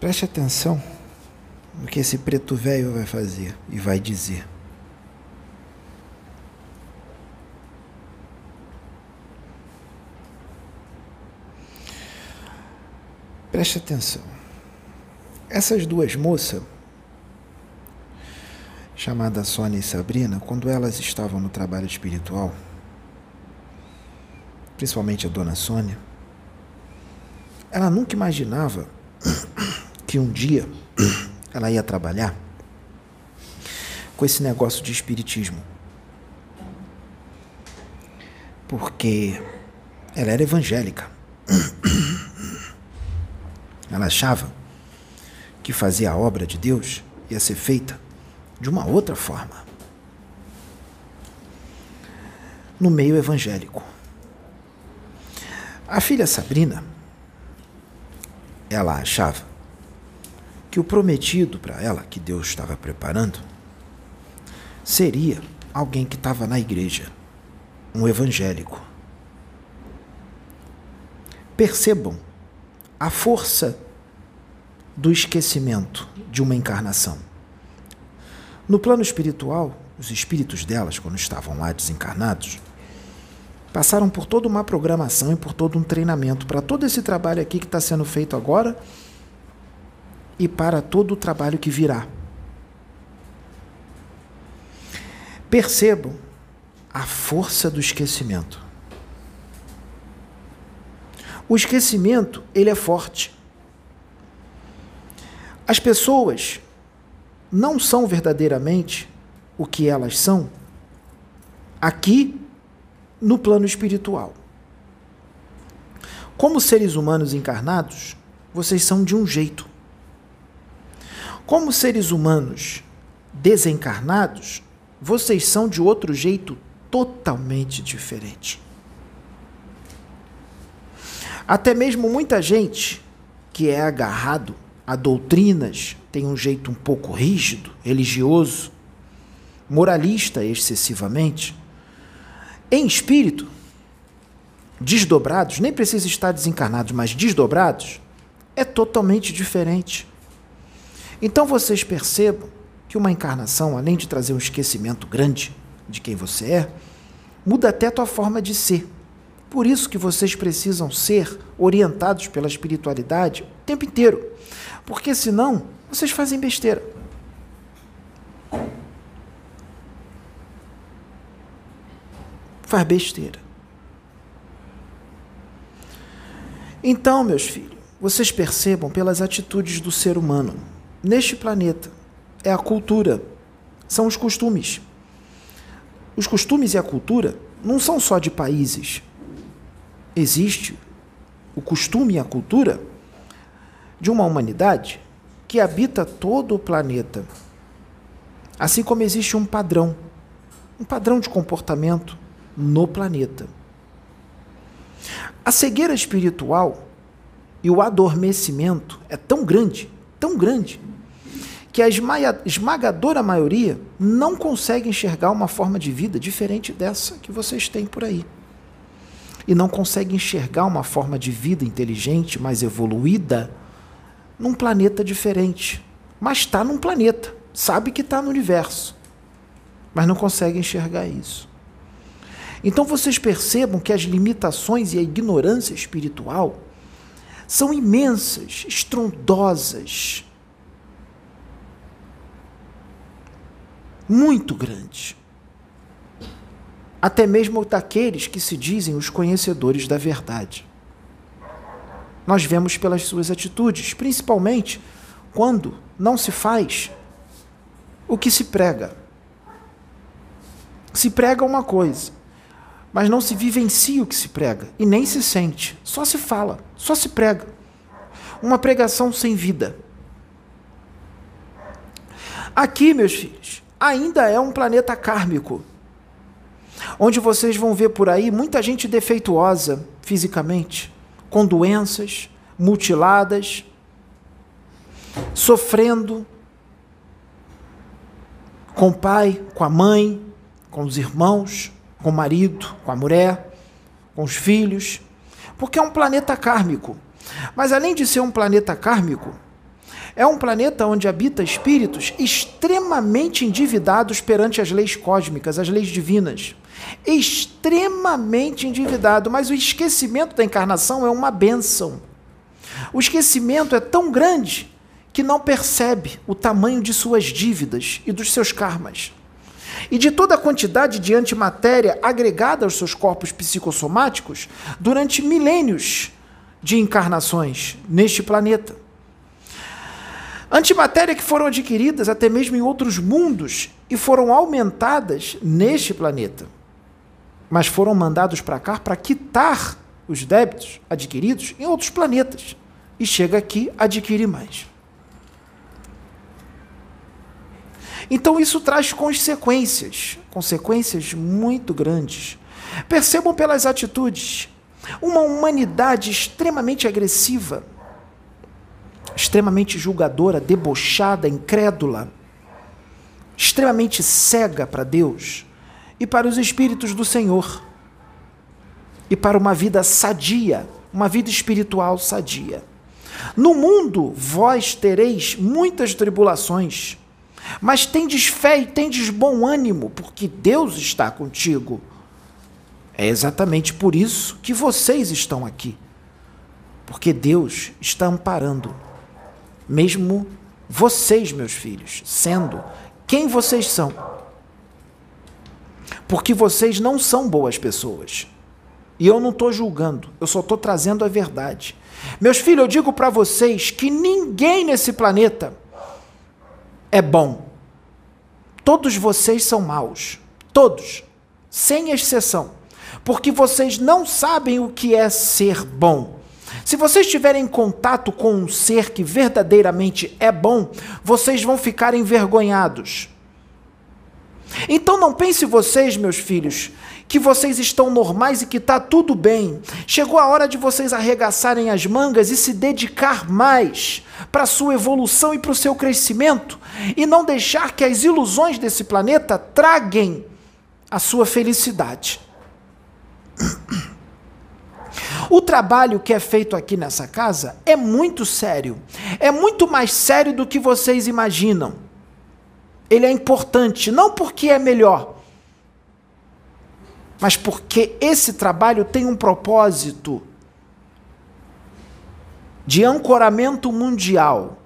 Preste atenção no que esse preto velho vai fazer e vai dizer. Preste atenção. Essas duas moças, chamadas Sônia e Sabrina, quando elas estavam no trabalho espiritual, principalmente a dona Sônia, ela nunca imaginava que um dia ela ia trabalhar com esse negócio de espiritismo. Porque ela era evangélica. Ela achava que fazer a obra de Deus ia ser feita de uma outra forma. No meio evangélico. A filha Sabrina, ela achava que o prometido para ela, que Deus estava preparando, seria alguém que estava na igreja, um evangélico. Percebam a força do esquecimento de uma encarnação. No plano espiritual, os espíritos delas, quando estavam lá desencarnados, passaram por toda uma programação e por todo um treinamento para todo esse trabalho aqui que está sendo feito agora e para todo o trabalho que virá. Percebam a força do esquecimento. O esquecimento, ele é forte. As pessoas não são verdadeiramente o que elas são aqui no plano espiritual. Como seres humanos encarnados, vocês são de um jeito. Como seres humanos desencarnados, vocês são de outro jeito totalmente diferente. Até mesmo muita gente que é agarrado a doutrinas tem um jeito um pouco rígido, religioso, moralista excessivamente, em espírito, desdobrados, nem precisa estar desencarnados, mas desdobrados, é totalmente diferente. Então vocês percebam que uma encarnação, além de trazer um esquecimento grande de quem você é, muda até a tua forma de ser. Por isso que vocês precisam ser orientados pela espiritualidade o tempo inteiro. Porque senão vocês fazem besteira. Faz besteira. Então, meus filhos, vocês percebam pelas atitudes do ser humano neste planeta é a cultura, são os costumes. Os costumes e a cultura não são só de países, existe o costume e a cultura de uma humanidade que habita todo o planeta. Assim como existe um padrão, um padrão de comportamento no planeta. A cegueira espiritual e o adormecimento é tão grande, tão grande, que a esmagadora maioria não consegue enxergar uma forma de vida diferente dessa que vocês têm por aí e não consegue enxergar uma forma de vida inteligente, mais evoluída, num planeta diferente. Mas está num planeta, sabe que está no universo, mas não consegue enxergar isso. Então vocês percebam que as limitações e a ignorância espiritual são imensas, estrondosas, muito grandes até mesmo daqueles que se dizem os conhecedores da verdade. Nós vemos pelas suas atitudes, principalmente quando não se faz o que se prega. Se prega uma coisa, mas não se vivencia o que se prega e nem se sente, só se fala, só se prega. Uma pregação sem vida. Aqui, meus filhos, ainda é um planeta kármico onde vocês vão ver por aí muita gente defeituosa fisicamente, com doenças, mutiladas, sofrendo com o pai, com a mãe, com os irmãos, com o marido, com a mulher, com os filhos, porque é um planeta kármico. Mas além de ser um planeta kármico, É um planeta onde habita espíritos extremamente endividados perante as leis cósmicas, as leis divinas. Extremamente endividado, mas o esquecimento da encarnação é uma benção. O esquecimento é tão grande que não percebe o tamanho de suas dívidas e dos seus karmas. E de toda a quantidade de antimatéria agregada aos seus corpos psicossomáticos durante milênios de encarnações neste planeta. Antimatéria que foram adquiridas até mesmo em outros mundos e foram aumentadas neste planeta. Mas foram mandados para cá para quitar os débitos adquiridos em outros planetas. E chega aqui, adquire mais. Então isso traz consequências, consequências muito grandes. Percebam pelas atitudes. Uma humanidade extremamente agressiva, extremamente julgadora, debochada, incrédula, extremamente cega para Deus e para os espíritos do Senhor, e para uma vida sadia, uma vida espiritual sadia. No mundo vós tereis muitas tribulações, mas tendes fé e tendes bom ânimo, porque Deus está contigo. É exatamente por isso que vocês estão aqui. Porque Deus está amparando, mesmo vocês, meus filhos, sendo quem vocês são. Porque vocês não são boas pessoas. E eu não estou julgando, eu só estou trazendo a verdade. Meus filhos, eu digo para vocês que ninguém nesse planeta é bom. Todos vocês são maus. Todos. Sem exceção. Porque vocês não sabem o que é ser bom. Se vocês tiverem contato com um ser que verdadeiramente é bom, vocês vão ficar envergonhados. Então não pense vocês, meus filhos, que vocês estão normais e que está tudo bem. Chegou a hora de vocês arregaçarem as mangas e se dedicar mais para sua evolução e para o seu crescimento, e não deixar que as ilusões desse planeta traguem a sua felicidade. O trabalho que é feito aqui nessa casa é muito sério. É muito mais sério do que vocês imaginam. Ele é importante, não porque é melhor, mas porque esse trabalho tem um propósito de ancoramento mundial.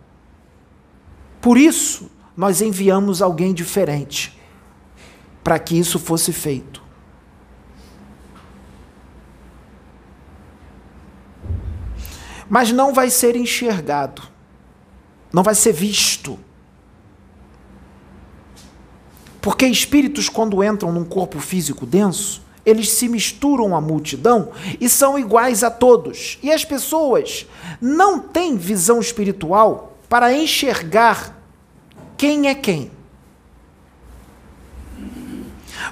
Por isso, nós enviamos alguém diferente para que isso fosse feito. Mas não vai ser enxergado, não vai ser visto. Porque espíritos, quando entram num corpo físico denso, eles se misturam à multidão e são iguais a todos. E as pessoas não têm visão espiritual para enxergar quem é quem.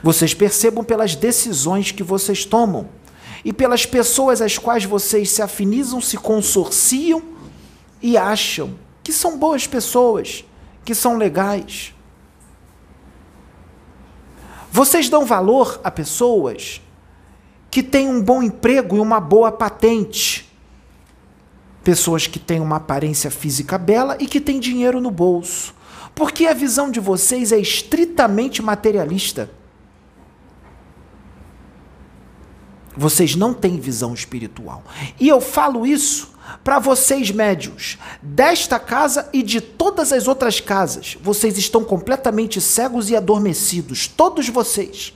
Vocês percebam pelas decisões que vocês tomam e pelas pessoas às quais vocês se afinizam, se consorciam e acham que são boas pessoas, que são legais. Vocês dão valor a pessoas que têm um bom emprego e uma boa patente. Pessoas que têm uma aparência física bela e que têm dinheiro no bolso. Porque a visão de vocês é estritamente materialista. Vocês não têm visão espiritual. E eu falo isso para vocês médios desta casa e de todas as outras casas. Vocês estão completamente cegos e adormecidos, todos vocês.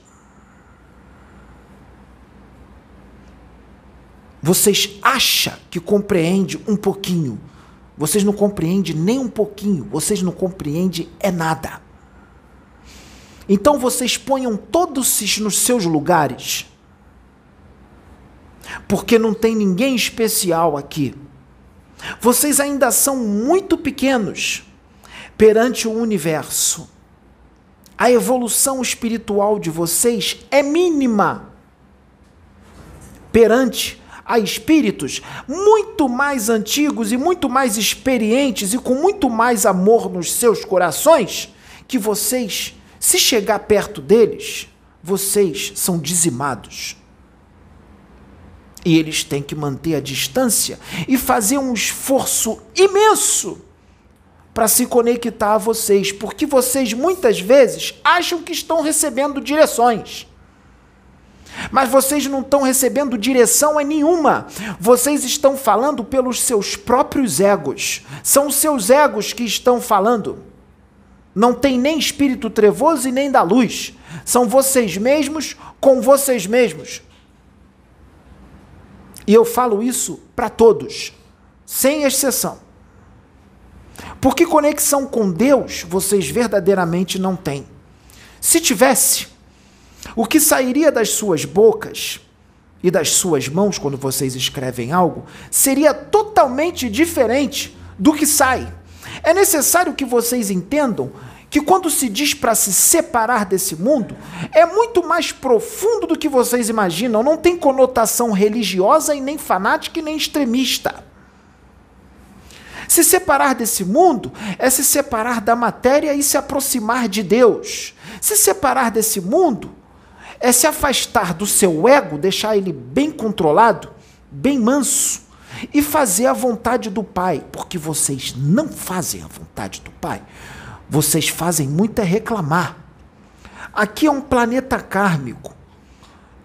Vocês acham que compreende um pouquinho. Vocês não compreendem nem um pouquinho. Vocês não compreendem é nada. Então vocês ponham todos nos seus lugares porque não tem ninguém especial aqui. Vocês ainda são muito pequenos perante o universo. A evolução espiritual de vocês é mínima perante a espíritos muito mais antigos e muito mais experientes e com muito mais amor nos seus corações que vocês, se chegar perto deles, vocês são dizimados. E eles têm que manter a distância e fazer um esforço imenso para se conectar a vocês, porque vocês muitas vezes acham que estão recebendo direções. Mas vocês não estão recebendo direção nenhuma. Vocês estão falando pelos seus próprios egos. São os seus egos que estão falando. Não tem nem espírito trevoso e nem da luz. São vocês mesmos com vocês mesmos. E eu falo isso para todos, sem exceção. Porque conexão com Deus vocês verdadeiramente não têm. Se tivesse, o que sairia das suas bocas e das suas mãos quando vocês escrevem algo seria totalmente diferente do que sai. É necessário que vocês entendam que quando se diz para se separar desse mundo, é muito mais profundo do que vocês imaginam, não tem conotação religiosa e nem fanática e nem extremista. Se separar desse mundo é se separar da matéria e se aproximar de Deus. Se separar desse mundo é se afastar do seu ego, deixar ele bem controlado, bem manso, e fazer a vontade do Pai, porque vocês não fazem a vontade do Pai. Vocês fazem muito é reclamar. Aqui é um planeta kármico.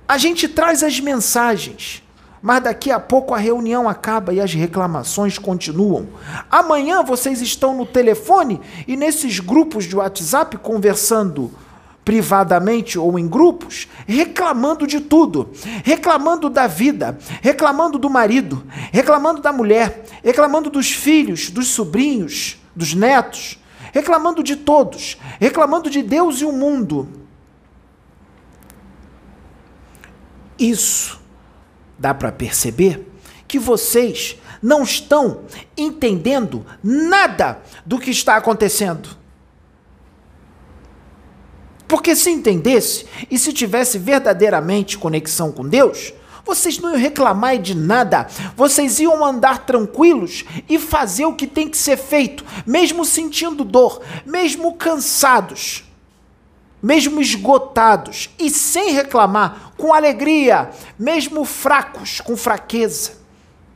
A gente traz as mensagens, mas daqui a pouco a reunião acaba e as reclamações continuam. Amanhã vocês estão no telefone e nesses grupos de WhatsApp conversando privadamente ou em grupos, reclamando de tudo, reclamando da vida, reclamando do marido, reclamando da mulher, reclamando dos filhos, dos sobrinhos, dos netos, reclamando de todos, reclamando de Deus e o mundo. Isso dá para perceber que vocês não estão entendendo nada do que está acontecendo. Porque se entendesse e se tivesse verdadeiramente conexão com Deus, vocês não iam reclamar de nada, vocês iam andar tranquilos e fazer o que tem que ser feito, mesmo sentindo dor, mesmo cansados, mesmo esgotados e sem reclamar, com alegria, mesmo fracos, com fraqueza,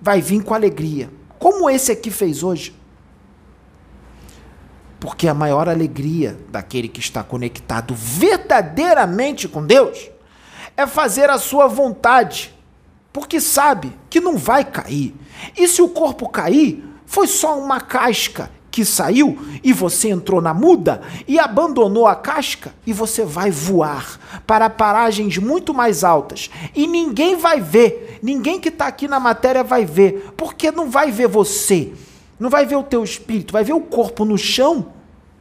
vai vir com alegria, como esse aqui fez hoje. Porque a maior alegria daquele que está conectado verdadeiramente com Deus é fazer a sua vontade, porque sabe que não vai cair. E se o corpo cair, foi só uma casca que saiu e você entrou na muda e abandonou a casca e você vai voar para paragens muito mais altas e ninguém vai ver, ninguém que está aqui na matéria vai ver, porque não vai ver você, não vai ver o teu espírito, vai ver o corpo no chão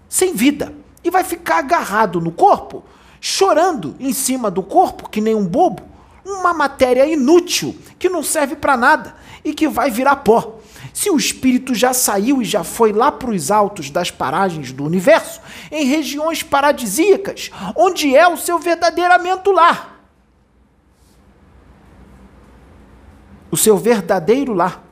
sem vida e vai ficar agarrado no corpo, chorando em cima do corpo, que nem um bobo, uma matéria inútil que não serve para nada e que vai virar pó. Se o espírito já saiu e já foi lá para os altos das paragens do universo, em regiões paradisíacas, onde é o seu verdadeiramente lar. O seu verdadeiro lar.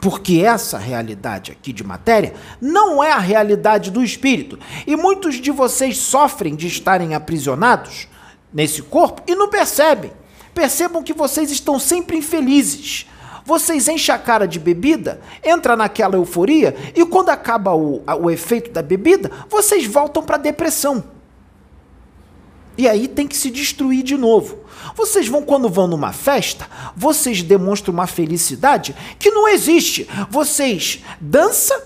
Porque essa realidade aqui de matéria não é a realidade do espírito. E muitos de vocês sofrem de estarem aprisionados nesse corpo e não percebem. Percebam que vocês estão sempre infelizes. Vocês enchem a cara de bebida, entra naquela euforia e quando acaba o, o efeito da bebida, vocês voltam para a depressão. E aí tem que se destruir de novo. Vocês vão, quando vão numa festa, vocês demonstram uma felicidade que não existe. Vocês dançam,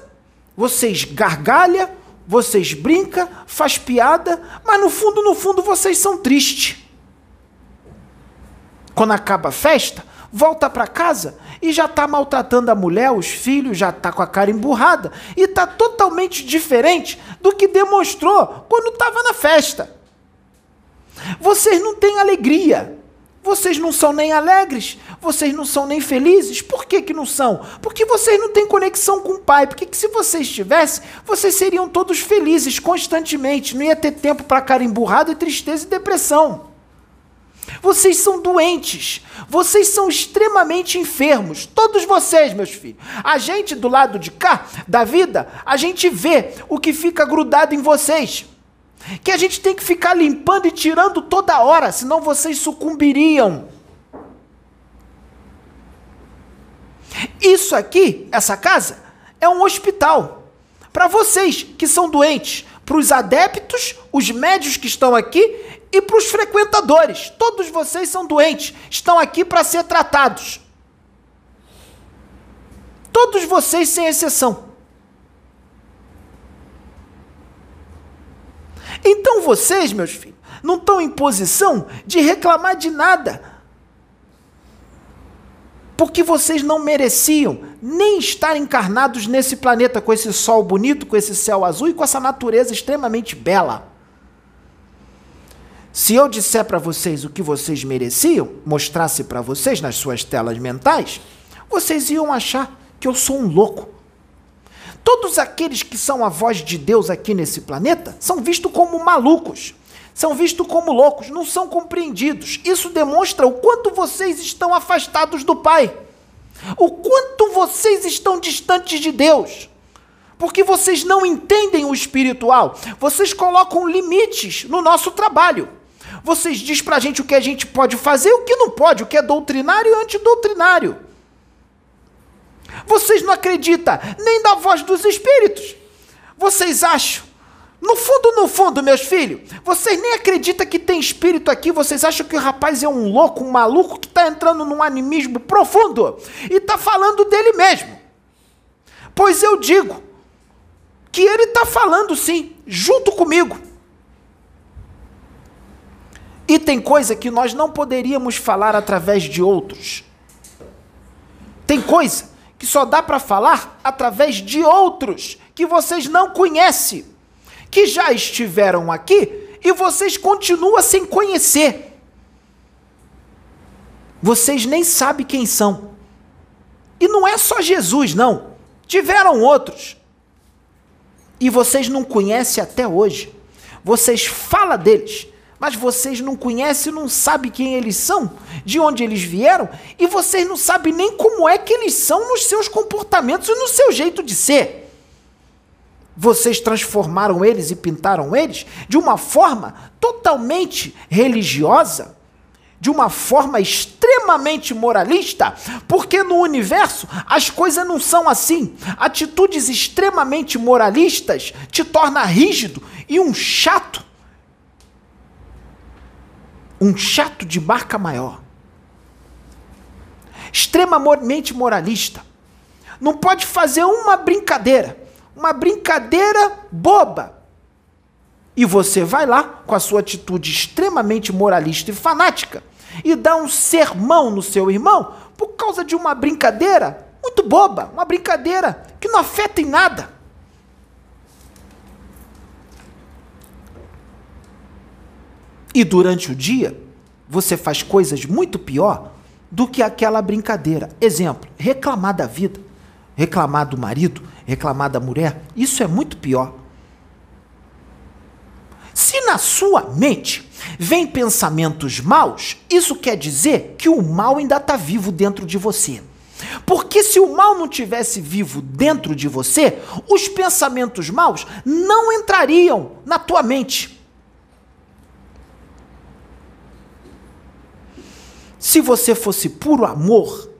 vocês gargalham, vocês brincam, faz piada, mas no fundo, no fundo, vocês são tristes. Quando acaba a festa, volta para casa e já está maltratando a mulher, os filhos, já está com a cara emburrada e está totalmente diferente do que demonstrou quando estava na festa. Vocês não têm alegria. Vocês não são nem alegres, vocês não são nem felizes. Por que, que não são? Porque vocês não têm conexão com o Pai. Porque que se vocês tivessem, vocês seriam todos felizes constantemente. Não ia ter tempo para cara emburrada, tristeza e depressão. Vocês são doentes. Vocês são extremamente enfermos. Todos vocês, meus filhos. A gente do lado de cá, da vida, a gente vê o que fica grudado em vocês que a gente tem que ficar limpando e tirando toda hora, senão vocês sucumbiriam. Isso aqui, essa casa, é um hospital. Para vocês que são doentes, para os adeptos, os médios que estão aqui e para os frequentadores. Todos vocês são doentes, estão aqui para ser tratados. Todos vocês, sem exceção. Então vocês, meus filhos, não estão em posição de reclamar de nada. Porque vocês não mereciam nem estar encarnados nesse planeta com esse sol bonito, com esse céu azul e com essa natureza extremamente bela. Se eu disser para vocês o que vocês mereciam, mostrasse para vocês nas suas telas mentais, vocês iam achar que eu sou um louco. Todos aqueles que são a voz de Deus aqui nesse planeta são vistos como malucos, são vistos como loucos, não são compreendidos. Isso demonstra o quanto vocês estão afastados do Pai, o quanto vocês estão distantes de Deus. Porque vocês não entendem o espiritual, vocês colocam limites no nosso trabalho. Vocês dizem para a gente o que a gente pode fazer o que não pode, o que é doutrinário e antidoutrinário. Vocês não acreditam nem na voz dos espíritos. Vocês acham? No fundo, no fundo, meus filhos, vocês nem acreditam que tem espírito aqui, vocês acham que o rapaz é um louco, um maluco que está entrando num animismo profundo e está falando dele mesmo. Pois eu digo que ele está falando sim, junto comigo. E tem coisa que nós não poderíamos falar através de outros. Tem coisa que só dá para falar através de outros que vocês não conhecem, que já estiveram aqui e vocês continuam sem conhecer. Vocês nem sabem quem são. E não é só Jesus, não. Tiveram outros. E vocês não conhecem até hoje. Vocês falam deles, mas vocês não conhecem, não sabem quem eles são, de onde eles vieram, e vocês não sabem nem como é que eles são nos seus comportamentos e no seu jeito de ser. Vocês transformaram eles e pintaram eles de uma forma totalmente religiosa, de uma forma extremamente moralista, porque no universo as coisas não são assim. Atitudes extremamente moralistas te torna rígido e um chato um chato de marca maior, extremamente moralista, não pode fazer uma brincadeira, uma brincadeira boba. E você vai lá com a sua atitude extremamente moralista e fanática e dá um sermão no seu irmão por causa de uma brincadeira muito boba, uma brincadeira que não afeta em nada. E durante o dia, você faz coisas muito pior do que aquela brincadeira. Exemplo, reclamar da vida, reclamar do marido, reclamar da mulher, isso é muito pior. Se na sua mente vem pensamentos maus, isso quer dizer que o mal ainda está vivo dentro de você. Porque se o mal não tivesse vivo dentro de você, os pensamentos maus não entrariam na tua mente. Se você fosse puro amor,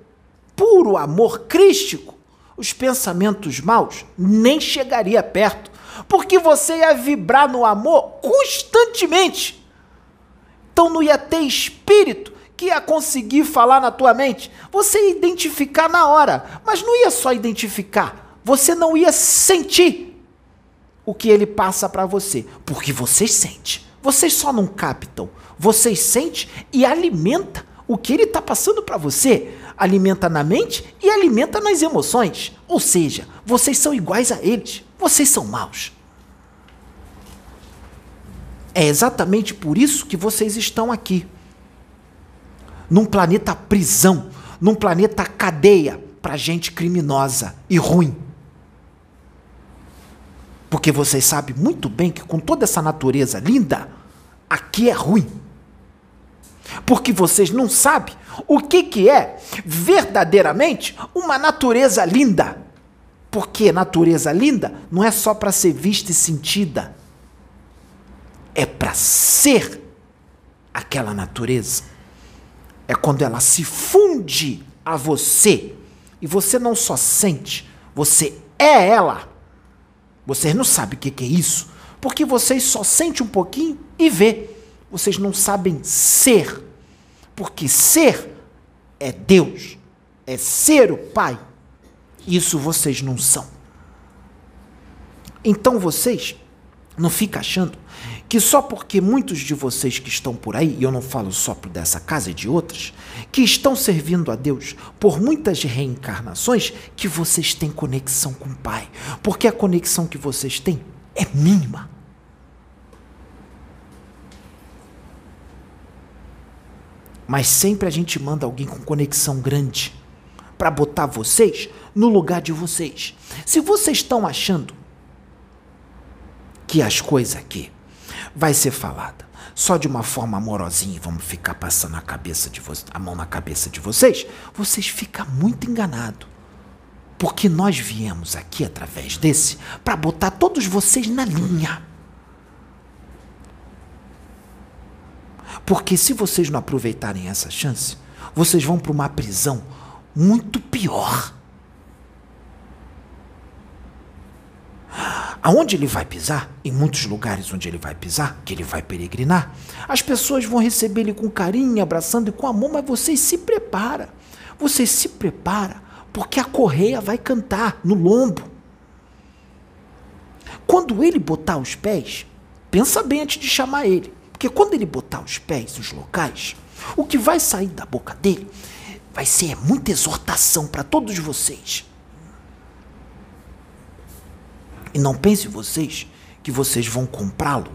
puro amor crístico, os pensamentos maus nem chegaria perto, porque você ia vibrar no amor constantemente. Então não ia ter espírito que ia conseguir falar na tua mente. Você ia identificar na hora, mas não ia só identificar, você não ia sentir o que ele passa para você, porque vocês sentem. Vocês só não captam, vocês sentem e alimenta o que ele está passando para você alimenta na mente e alimenta nas emoções. Ou seja, vocês são iguais a eles. Vocês são maus. É exatamente por isso que vocês estão aqui. Num planeta prisão, num planeta cadeia para gente criminosa e ruim. Porque vocês sabem muito bem que com toda essa natureza linda, aqui é ruim porque vocês não sabem o que, que é verdadeiramente uma natureza linda. Porque natureza linda não é só para ser vista e sentida, é para ser aquela natureza. É quando ela se funde a você e você não só sente, você é ela. Vocês não sabem o que é isso, porque vocês só sentem um pouquinho e vê. Vocês não sabem ser, porque ser é Deus, é ser o Pai. Isso vocês não são. Então vocês não ficam achando que só porque muitos de vocês que estão por aí, e eu não falo só dessa casa e de outras, que estão servindo a Deus por muitas reencarnações, que vocês têm conexão com o Pai. Porque a conexão que vocês têm é mínima. Mas sempre a gente manda alguém com conexão grande para botar vocês no lugar de vocês. Se vocês estão achando que as coisas aqui vai ser falada só de uma forma amorosinha e vamos ficar passando a cabeça de a mão na cabeça de vocês, vocês ficam muito enganados. Porque nós viemos aqui através desse para botar todos vocês na linha. Porque se vocês não aproveitarem essa chance, vocês vão para uma prisão muito pior. Aonde ele vai pisar, em muitos lugares onde ele vai pisar, que ele vai peregrinar, as pessoas vão receber ele com carinho, abraçando e com amor, mas você se prepara. Você se prepara, porque a correia vai cantar no lombo. Quando ele botar os pés, pensa bem antes de chamar ele, porque quando ele botar os pés nos locais, o que vai sair da boca dele vai ser muita exortação para todos vocês. E não pense vocês que vocês vão comprá-lo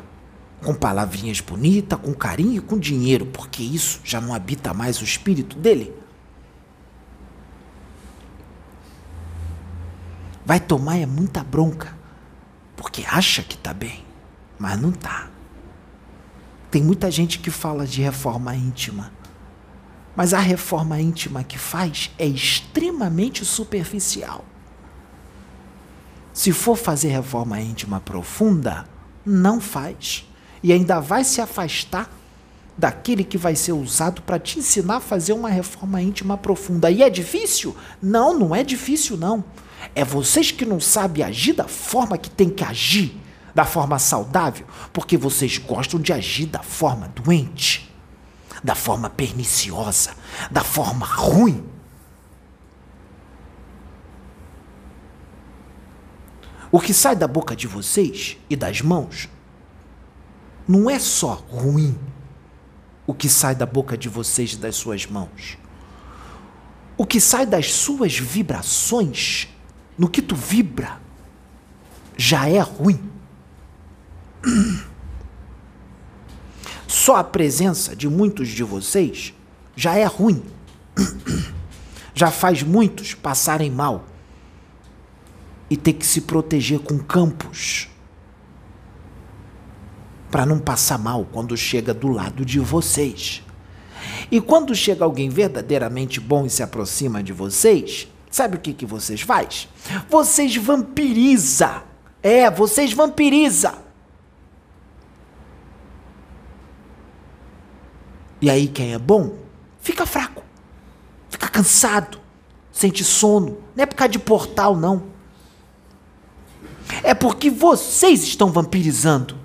com palavrinhas bonitas, com carinho e com dinheiro, porque isso já não habita mais o espírito dele. Vai tomar é muita bronca, porque acha que está bem, mas não está. Tem muita gente que fala de reforma íntima, mas a reforma íntima que faz é extremamente superficial. Se for fazer reforma íntima profunda, não faz. E ainda vai se afastar daquele que vai ser usado para te ensinar a fazer uma reforma íntima profunda. E é difícil? Não, não é difícil não. É vocês que não sabem agir da forma que tem que agir, da forma saudável, porque vocês gostam de agir da forma doente, da forma perniciosa, da forma ruim. O que sai da boca de vocês e das mãos não é só ruim o que sai da boca de vocês e das suas mãos. O que sai das suas vibrações, no que tu vibra, já é ruim. Só a presença de muitos de vocês já é ruim. Já faz muitos passarem mal e ter que se proteger com campos para não passar mal quando chega do lado de vocês. E quando chega alguém verdadeiramente bom e se aproxima de vocês, sabe o que, que vocês faz? Vocês vampiriza. É, vocês vampiriza. E aí quem é bom fica fraco, fica cansado, sente sono. Não é por causa de portal, não. É porque vocês estão vampirizando.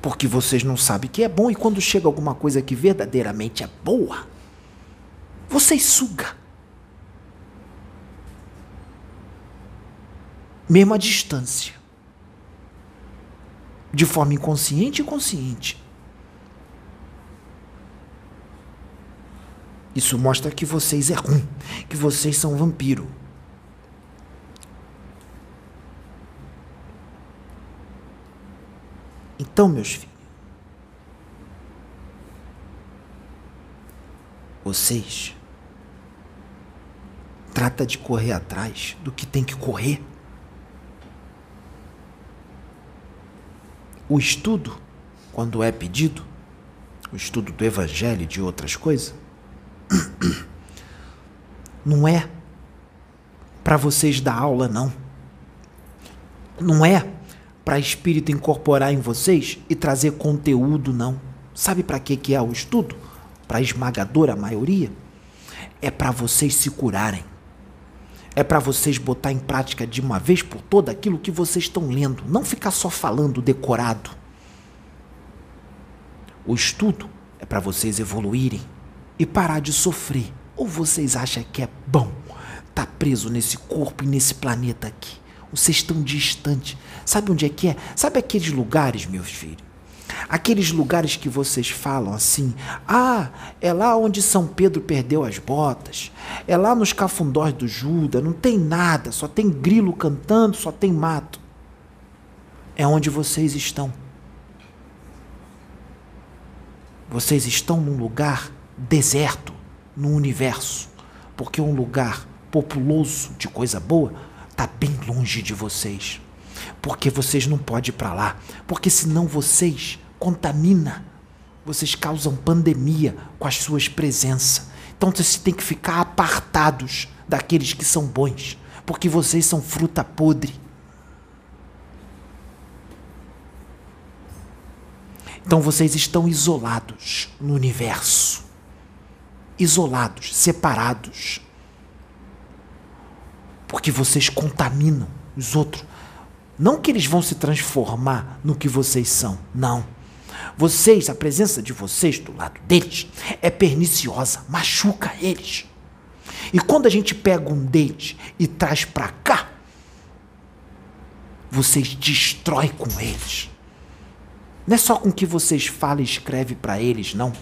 Porque vocês não sabem que é bom e quando chega alguma coisa que verdadeiramente é boa, vocês suga. Mesmo à distância. De forma inconsciente e consciente. Isso mostra que vocês é ruim, que vocês são vampiro. Então, meus filhos, vocês trata de correr atrás do que tem que correr. O estudo, quando é pedido, o estudo do evangelho e de outras coisas, não é para vocês dar aula, não. Não é para espírito incorporar em vocês e trazer conteúdo, não. Sabe para que que é o estudo? Para a esmagadora maioria? É para vocês se curarem. É para vocês botar em prática de uma vez por toda aquilo que vocês estão lendo, não ficar só falando decorado. O estudo é para vocês evoluírem e parar de sofrer. Ou vocês acham que é bom estar tá preso nesse corpo e nesse planeta aqui? Vocês estão distantes. Sabe onde é que é? Sabe aqueles lugares, meus filhos? Aqueles lugares que vocês falam assim: ah, é lá onde São Pedro perdeu as botas, é lá nos cafundós do Judas, não tem nada, só tem grilo cantando, só tem mato. É onde vocês estão. Vocês estão num lugar deserto no universo, porque um lugar populoso de coisa boa está bem longe de vocês. Porque vocês não podem ir para lá, porque senão vocês contamina. Vocês causam pandemia com as suas presenças. Então vocês têm que ficar apartados daqueles que são bons, porque vocês são fruta podre. Então vocês estão isolados no universo. Isolados, separados. Porque vocês contaminam os outros. Não que eles vão se transformar no que vocês são, não. Vocês, a presença de vocês do lado deles é perniciosa, machuca eles. E quando a gente pega um deles e traz para cá, vocês destrói com eles. Não é só com o que vocês falam e escrevem para eles, não.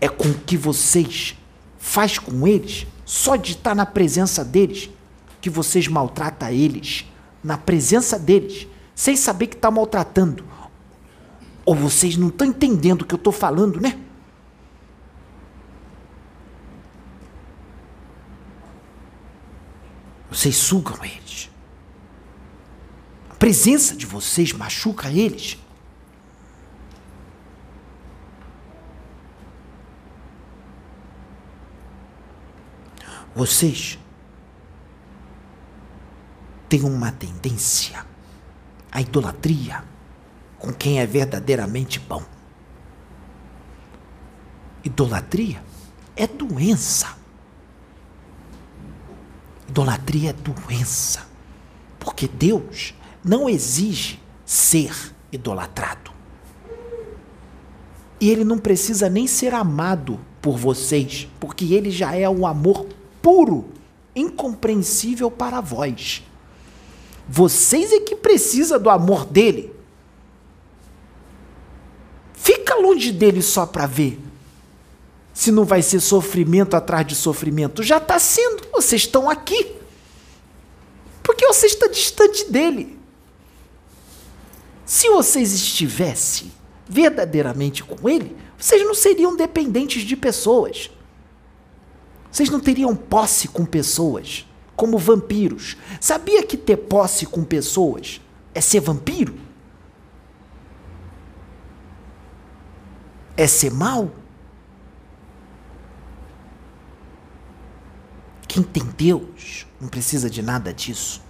É com o que vocês faz com eles, só de estar na presença deles, que vocês maltratam eles, na presença deles, sem saber que está maltratando. Ou vocês não estão entendendo o que eu estou falando, né? Vocês sugam eles. A presença de vocês machuca eles. Vocês têm uma tendência à idolatria com quem é verdadeiramente bom. Idolatria é doença. Idolatria é doença. Porque Deus não exige ser idolatrado. E ele não precisa nem ser amado por vocês, porque ele já é um amor puro, incompreensível para vós. Vocês é que precisa do amor dele. Fica longe dele só para ver. Se não vai ser sofrimento atrás de sofrimento, já está sendo. Vocês estão aqui. Porque você está distante dele. Se vocês estivessem verdadeiramente com ele, vocês não seriam dependentes de pessoas. Vocês não teriam posse com pessoas, como vampiros. Sabia que ter posse com pessoas é ser vampiro? é ser mal? Quem tem Deus não precisa de nada disso.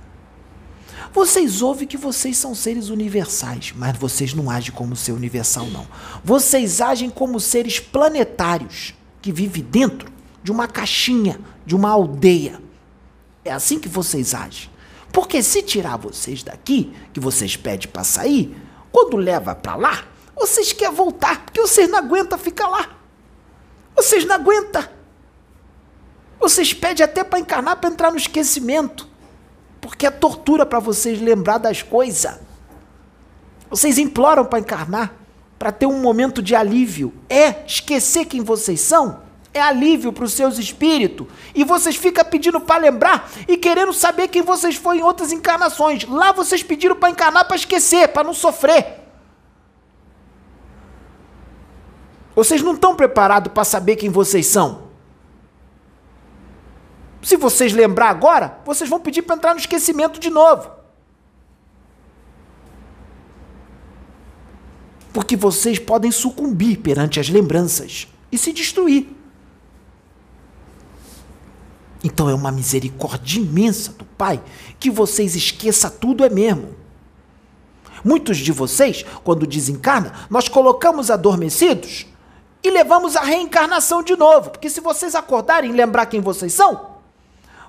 Vocês ouvem que vocês são seres universais, mas vocês não agem como ser universal, não. Vocês agem como seres planetários que vivem dentro de uma caixinha, de uma aldeia. É assim que vocês agem. Porque se tirar vocês daqui, que vocês pedem para sair, quando leva para lá, vocês querem voltar, porque vocês não aguentam ficar lá. Vocês não aguentam. Vocês pedem até para encarnar para entrar no esquecimento. Porque é tortura para vocês lembrar das coisas. Vocês imploram para encarnar, para ter um momento de alívio. É esquecer quem vocês são. É alívio para os seus espíritos. E vocês ficam pedindo para lembrar e querendo saber quem vocês foram em outras encarnações. Lá vocês pediram para encarnar para esquecer, para não sofrer. Vocês não estão preparados para saber quem vocês são. Se vocês lembrar agora, vocês vão pedir para entrar no esquecimento de novo. Porque vocês podem sucumbir perante as lembranças e se destruir. Então é uma misericórdia imensa do Pai que vocês esqueçam tudo é mesmo. Muitos de vocês, quando desencarna, nós colocamos adormecidos e levamos a reencarnação de novo. Porque se vocês acordarem e lembrar quem vocês são,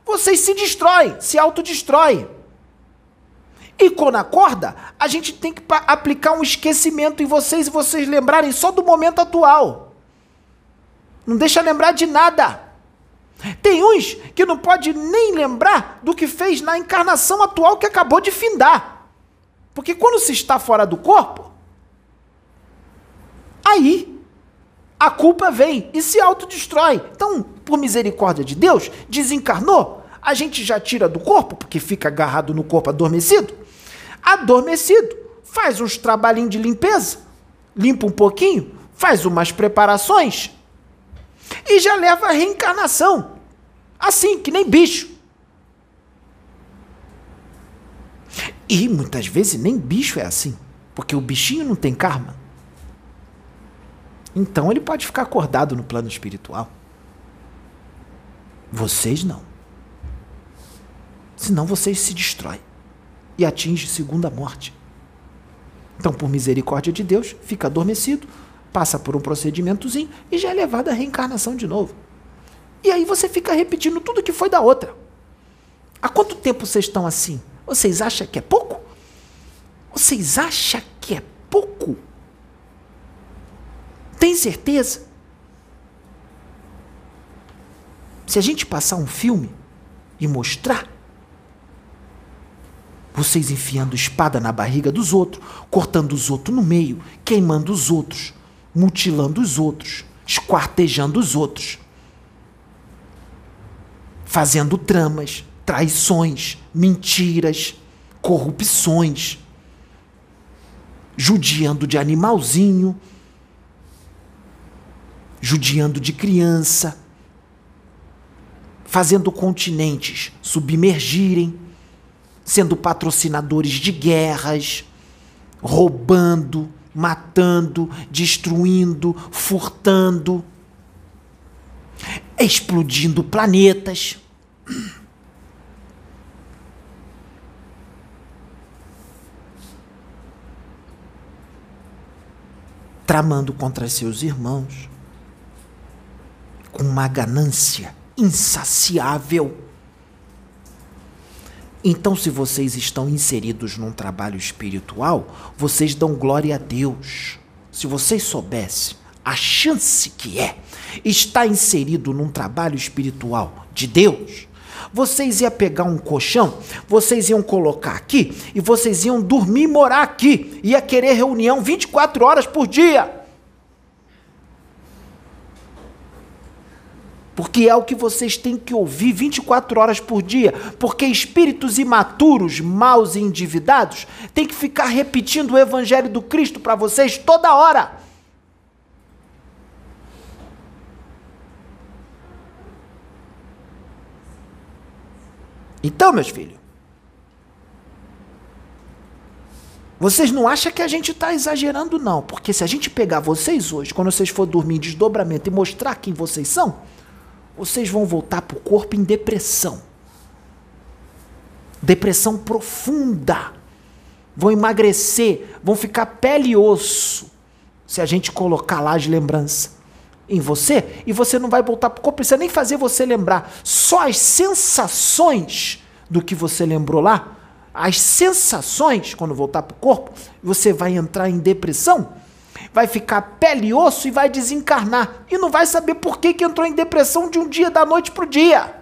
vocês se destroem, se autodestroem. E quando acorda, a gente tem que aplicar um esquecimento em vocês e vocês lembrarem só do momento atual. Não deixa lembrar de nada. Tem uns que não pode nem lembrar do que fez na encarnação atual que acabou de findar. Porque quando se está fora do corpo, aí a culpa vem e se autodestrói. Então, por misericórdia de Deus, desencarnou, a gente já tira do corpo, porque fica agarrado no corpo adormecido. Adormecido, faz uns trabalhinhos de limpeza, limpa um pouquinho, faz umas preparações e já leva a reencarnação. Assim, que nem bicho. E muitas vezes nem bicho é assim, porque o bichinho não tem karma. Então ele pode ficar acordado no plano espiritual. Vocês não. Senão vocês se destroem e atingem segunda morte. Então, por misericórdia de Deus, fica adormecido, passa por um procedimentozinho e já é levado à reencarnação de novo. E aí você fica repetindo tudo que foi da outra. Há quanto tempo vocês estão assim? Vocês acham que é pouco? Vocês acham que é pouco? Tem certeza? Se a gente passar um filme e mostrar, vocês enfiando espada na barriga dos outros, cortando os outros no meio, queimando os outros, mutilando os outros, esquartejando os outros, fazendo tramas, traições, mentiras, corrupções, judiando de animalzinho, judiando de criança, fazendo continentes submergirem, sendo patrocinadores de guerras, roubando, matando, destruindo, furtando, explodindo planetas. Tramando contra seus irmãos, com uma ganância insaciável. Então, se vocês estão inseridos num trabalho espiritual, vocês dão glória a Deus. Se vocês soubessem a chance que é estar inserido num trabalho espiritual de Deus, vocês iam pegar um colchão, vocês iam colocar aqui e vocês iam dormir e morar aqui. Ia querer reunião 24 horas por dia. Porque é o que vocês têm que ouvir 24 horas por dia, porque espíritos imaturos, maus e endividados têm que ficar repetindo o evangelho do Cristo para vocês toda hora. Então, meus filhos, vocês não acham que a gente está exagerando, não, porque se a gente pegar vocês hoje, quando vocês for dormir em desdobramento e mostrar quem vocês são, vocês vão voltar para o corpo em depressão. Depressão profunda. Vão emagrecer, vão ficar pele e osso. Se a gente colocar lá as lembranças em você, e você não vai voltar para o corpo, precisa nem fazer você lembrar. Só as sensações do que você lembrou lá, as sensações, quando voltar para o corpo, você vai entrar em depressão vai ficar pele e osso e vai desencarnar. E não vai saber por que, que entrou em depressão de um dia da noite para o dia.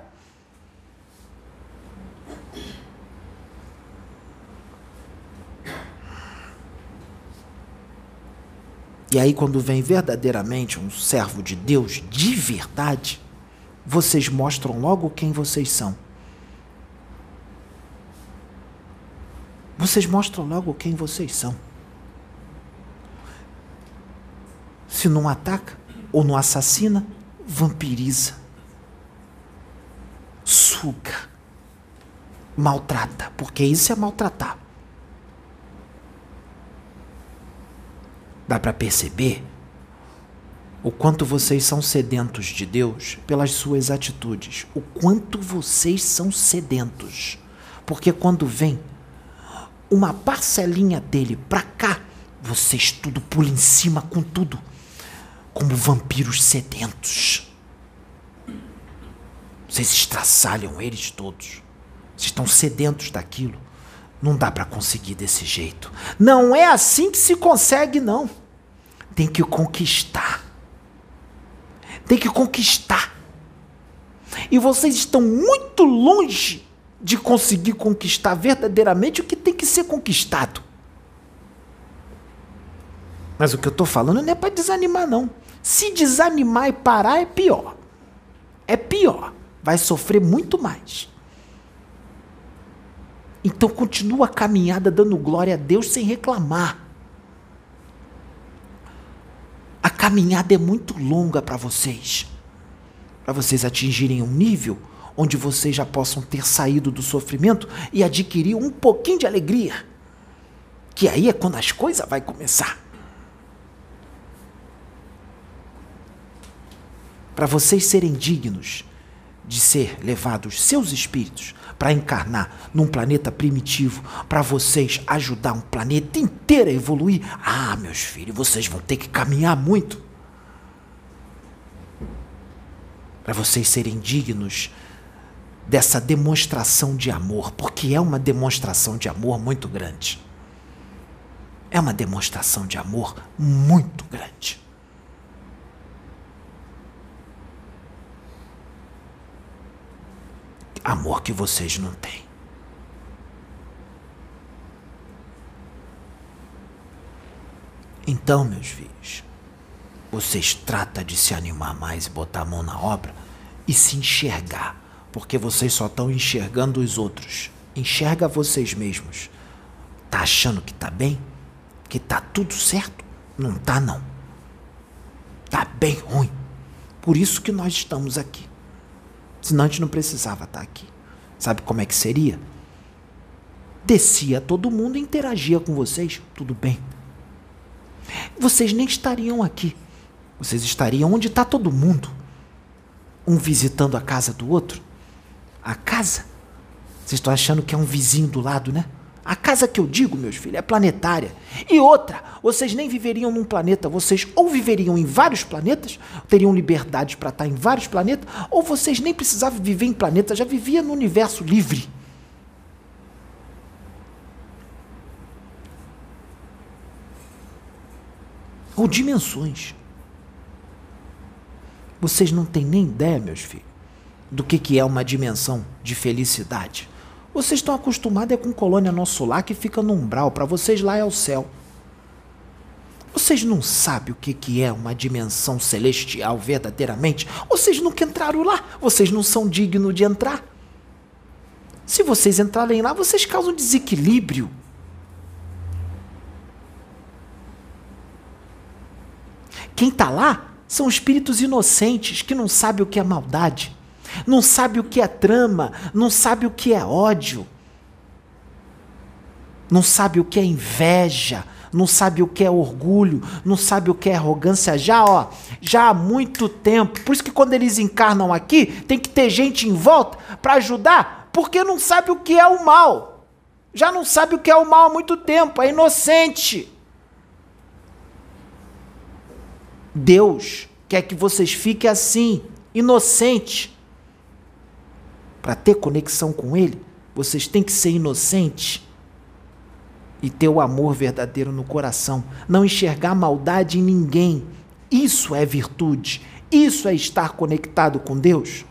E aí, quando vem verdadeiramente um servo de Deus de verdade, vocês mostram logo quem vocês são. Vocês mostram logo quem vocês são. Se não ataca ou não assassina, vampiriza, suga, maltrata, porque isso é maltratar. Dá para perceber o quanto vocês são sedentos de Deus pelas suas atitudes, o quanto vocês são sedentos. Porque quando vem uma parcelinha dele para cá, vocês tudo pulam em cima com tudo, como vampiros sedentos. Vocês estraçalham eles todos. Vocês estão sedentos daquilo. Não dá para conseguir desse jeito. Não é assim que se consegue, não. Tem que conquistar. Tem que conquistar. E vocês estão muito longe de conseguir conquistar verdadeiramente o que tem que ser conquistado. Mas o que eu estou falando não é para desanimar, não. Se desanimar e parar é pior. É pior. Vai sofrer muito mais. Então continua a caminhada dando glória a Deus sem reclamar. A caminhada é muito longa para vocês. Para vocês atingirem um nível onde vocês já possam ter saído do sofrimento e adquirir um pouquinho de alegria. Que aí é quando as coisas vai começar. Para vocês serem dignos de ser levados seus espíritos para encarnar num planeta primitivo, para vocês ajudar um planeta inteiro a evoluir. Ah, meus filhos, vocês vão ter que caminhar muito. Para vocês serem dignos dessa demonstração de amor, porque é uma demonstração de amor muito grande. É uma demonstração de amor muito grande. Amor que vocês não têm. Então, meus filhos, vocês tratam de se animar mais e botar a mão na obra e se enxergar, porque vocês só estão enxergando os outros. Enxerga vocês mesmos. Tá achando que tá bem? Que tá tudo certo? Não tá não. Tá bem ruim. Por isso que nós estamos aqui. Senão a gente não precisava estar aqui. Sabe como é que seria? Descia todo mundo e interagia com vocês. Tudo bem. Vocês nem estariam aqui. Vocês estariam onde está todo mundo. Um visitando a casa do outro. A casa? Vocês estão achando que é um vizinho do lado, né? A casa que eu digo, meus filhos, é planetária. E outra, vocês nem viveriam num planeta, vocês ou viveriam em vários planetas, teriam liberdade para estar em vários planetas, ou vocês nem precisavam viver em planeta, já vivia no universo livre. Ou dimensões. Vocês não têm nem ideia, meus filhos, do que, que é uma dimensão de felicidade. Vocês estão acostumados é com colônia nosso lar que fica no umbral. Para vocês lá é o céu. Vocês não sabem o que, que é uma dimensão celestial verdadeiramente? Vocês nunca entraram lá. Vocês não são dignos de entrar. Se vocês entrarem lá, vocês causam desequilíbrio. Quem está lá são espíritos inocentes que não sabem o que é maldade não sabe o que é trama, não sabe o que é ódio, não sabe o que é inveja, não sabe o que é orgulho, não sabe o que é arrogância já, ó, já há muito tempo. Por isso que quando eles encarnam aqui, tem que ter gente em volta para ajudar, porque não sabe o que é o mal. Já não sabe o que é o mal há muito tempo, é inocente. Deus quer que vocês fiquem assim, inocente. Para ter conexão com Ele, vocês têm que ser inocentes e ter o amor verdadeiro no coração. Não enxergar maldade em ninguém. Isso é virtude. Isso é estar conectado com Deus.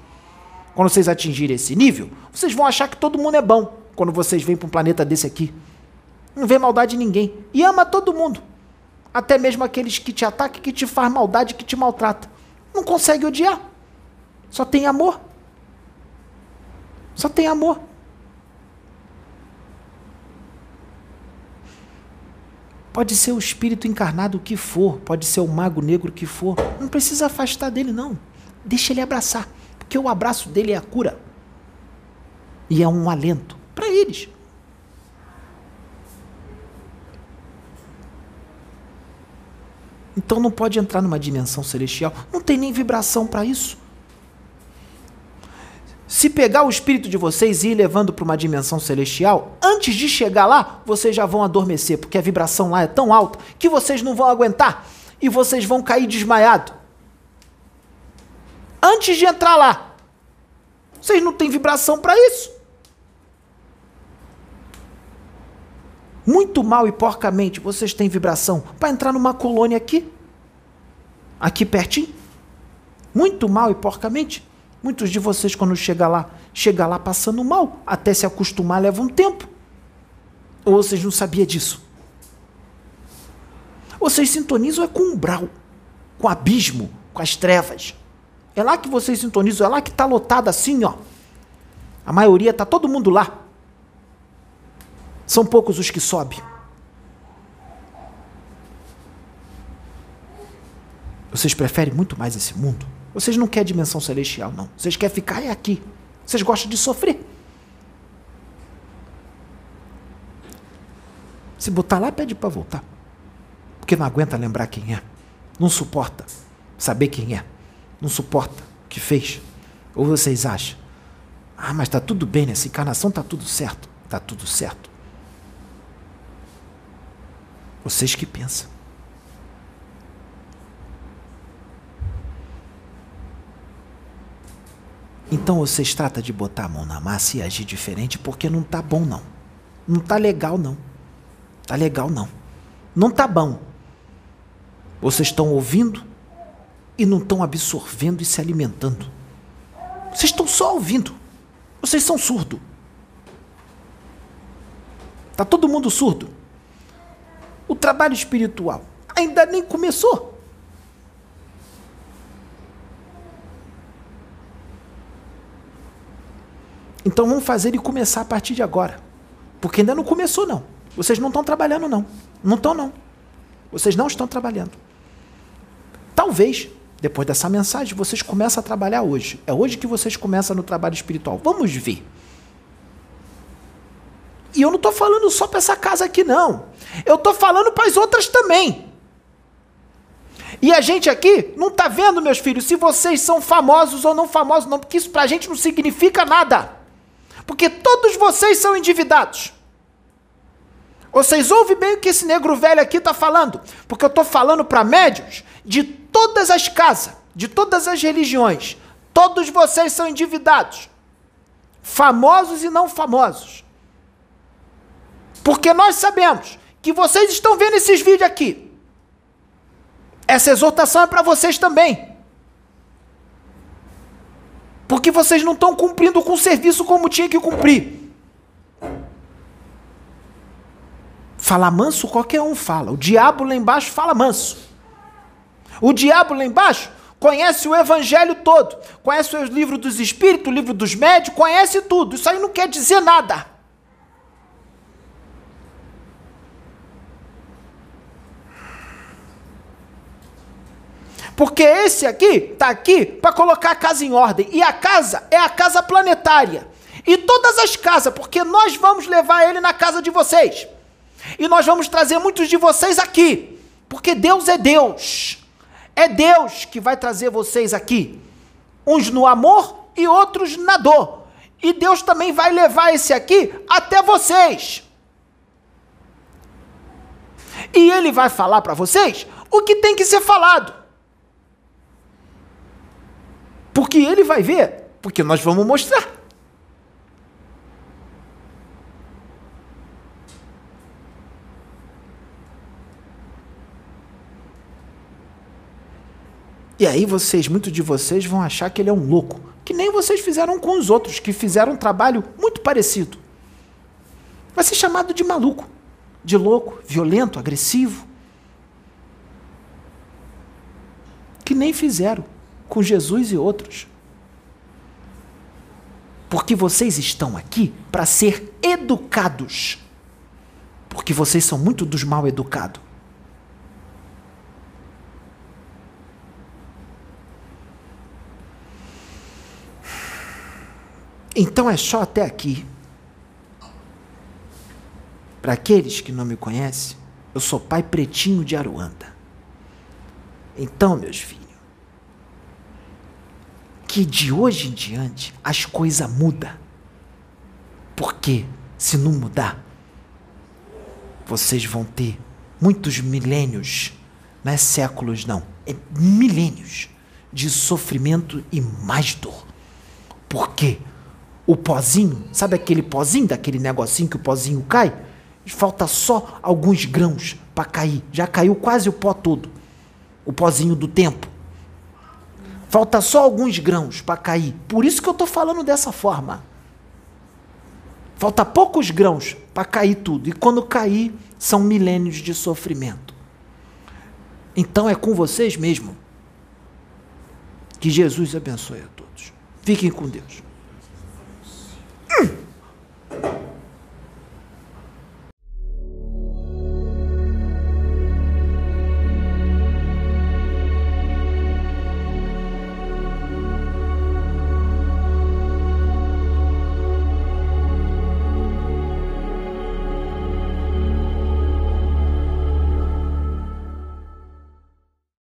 Quando vocês atingirem esse nível, vocês vão achar que todo mundo é bom quando vocês vêm para um planeta desse aqui. Não vê maldade em ninguém. E ama todo mundo. Até mesmo aqueles que te atacam, que te faz maldade, que te maltrata. Não consegue odiar. Só tem amor. Só tem amor. Pode ser o espírito encarnado que for, pode ser o mago negro que for. Não precisa afastar dele, não. Deixa ele abraçar. Porque o abraço dele é a cura. E é um alento para eles. Então não pode entrar numa dimensão celestial. Não tem nem vibração para isso. Se pegar o espírito de vocês e ir levando para uma dimensão celestial, antes de chegar lá, vocês já vão adormecer, porque a vibração lá é tão alta que vocês não vão aguentar e vocês vão cair desmaiado. Antes de entrar lá, vocês não têm vibração para isso. Muito mal e porcamente vocês têm vibração para entrar numa colônia aqui, aqui pertinho. Muito mal e porcamente. Muitos de vocês, quando chega lá, chega lá passando mal. Até se acostumar leva um tempo. Ou vocês não sabiam disso? Vocês sintonizam é com o umbral, com o abismo, com as trevas. É lá que vocês sintonizam, é lá que está lotado assim, ó. A maioria está todo mundo lá. São poucos os que sobem. Vocês preferem muito mais esse mundo? Vocês não querem dimensão celestial, não. Vocês querem ficar é aqui. Vocês gostam de sofrer. Se botar lá, pede para voltar. Porque não aguenta lembrar quem é. Não suporta saber quem é. Não suporta o que fez. Ou vocês acham? Ah, mas está tudo bem nessa encarnação, está tudo certo. Está tudo certo. Vocês que pensam. Então vocês tratam de botar a mão na massa e agir diferente porque não tá bom não. Não tá legal não. Tá legal não. Não tá bom. Vocês estão ouvindo e não estão absorvendo e se alimentando. Vocês estão só ouvindo. Vocês são surdo. Tá todo mundo surdo. O trabalho espiritual ainda nem começou. Então vamos fazer ele começar a partir de agora. Porque ainda não começou, não. Vocês não estão trabalhando, não. Não estão, não. Vocês não estão trabalhando. Talvez, depois dessa mensagem, vocês comecem a trabalhar hoje. É hoje que vocês começam no trabalho espiritual. Vamos ver. E eu não estou falando só para essa casa aqui, não. Eu estou falando para as outras também. E a gente aqui não está vendo, meus filhos, se vocês são famosos ou não famosos, não, porque isso para a gente não significa nada. Porque todos vocês são endividados. Vocês ouvem bem o que esse negro velho aqui está falando? Porque eu estou falando para médios de todas as casas, de todas as religiões. Todos vocês são endividados. Famosos e não famosos. Porque nós sabemos que vocês estão vendo esses vídeos aqui. Essa exortação é para vocês também. Porque vocês não estão cumprindo com o serviço como tinha que cumprir. Falar manso, qualquer um fala. O diabo lá embaixo fala manso. O diabo lá embaixo conhece o evangelho todo, conhece os livros dos espíritos, o livro dos médios, conhece tudo. Isso aí não quer dizer nada. Porque esse aqui está aqui para colocar a casa em ordem. E a casa é a casa planetária. E todas as casas, porque nós vamos levar ele na casa de vocês. E nós vamos trazer muitos de vocês aqui. Porque Deus é Deus. É Deus que vai trazer vocês aqui. Uns no amor e outros na dor. E Deus também vai levar esse aqui até vocês. E ele vai falar para vocês o que tem que ser falado. Porque ele vai ver, porque nós vamos mostrar. E aí vocês, muitos de vocês vão achar que ele é um louco, que nem vocês fizeram com os outros, que fizeram um trabalho muito parecido. Vai ser chamado de maluco, de louco, violento, agressivo. Que nem fizeram com Jesus e outros. Porque vocês estão aqui para ser educados. Porque vocês são muito dos mal educados. Então é só até aqui. Para aqueles que não me conhecem, eu sou pai pretinho de Aruanda. Então, meus filhos, que de hoje em diante as coisas mudam. Porque se não mudar, vocês vão ter muitos milênios, não é séculos não, é milênios de sofrimento e mais dor. Por quê? O pozinho, sabe aquele pozinho, daquele negocinho que o pozinho cai? Falta só alguns grãos para cair. Já caiu quase o pó todo. O pozinho do tempo. Falta só alguns grãos para cair. Por isso que eu estou falando dessa forma. Falta poucos grãos para cair tudo. E quando cair, são milênios de sofrimento. Então é com vocês mesmo. Que Jesus abençoe a todos. Fiquem com Deus.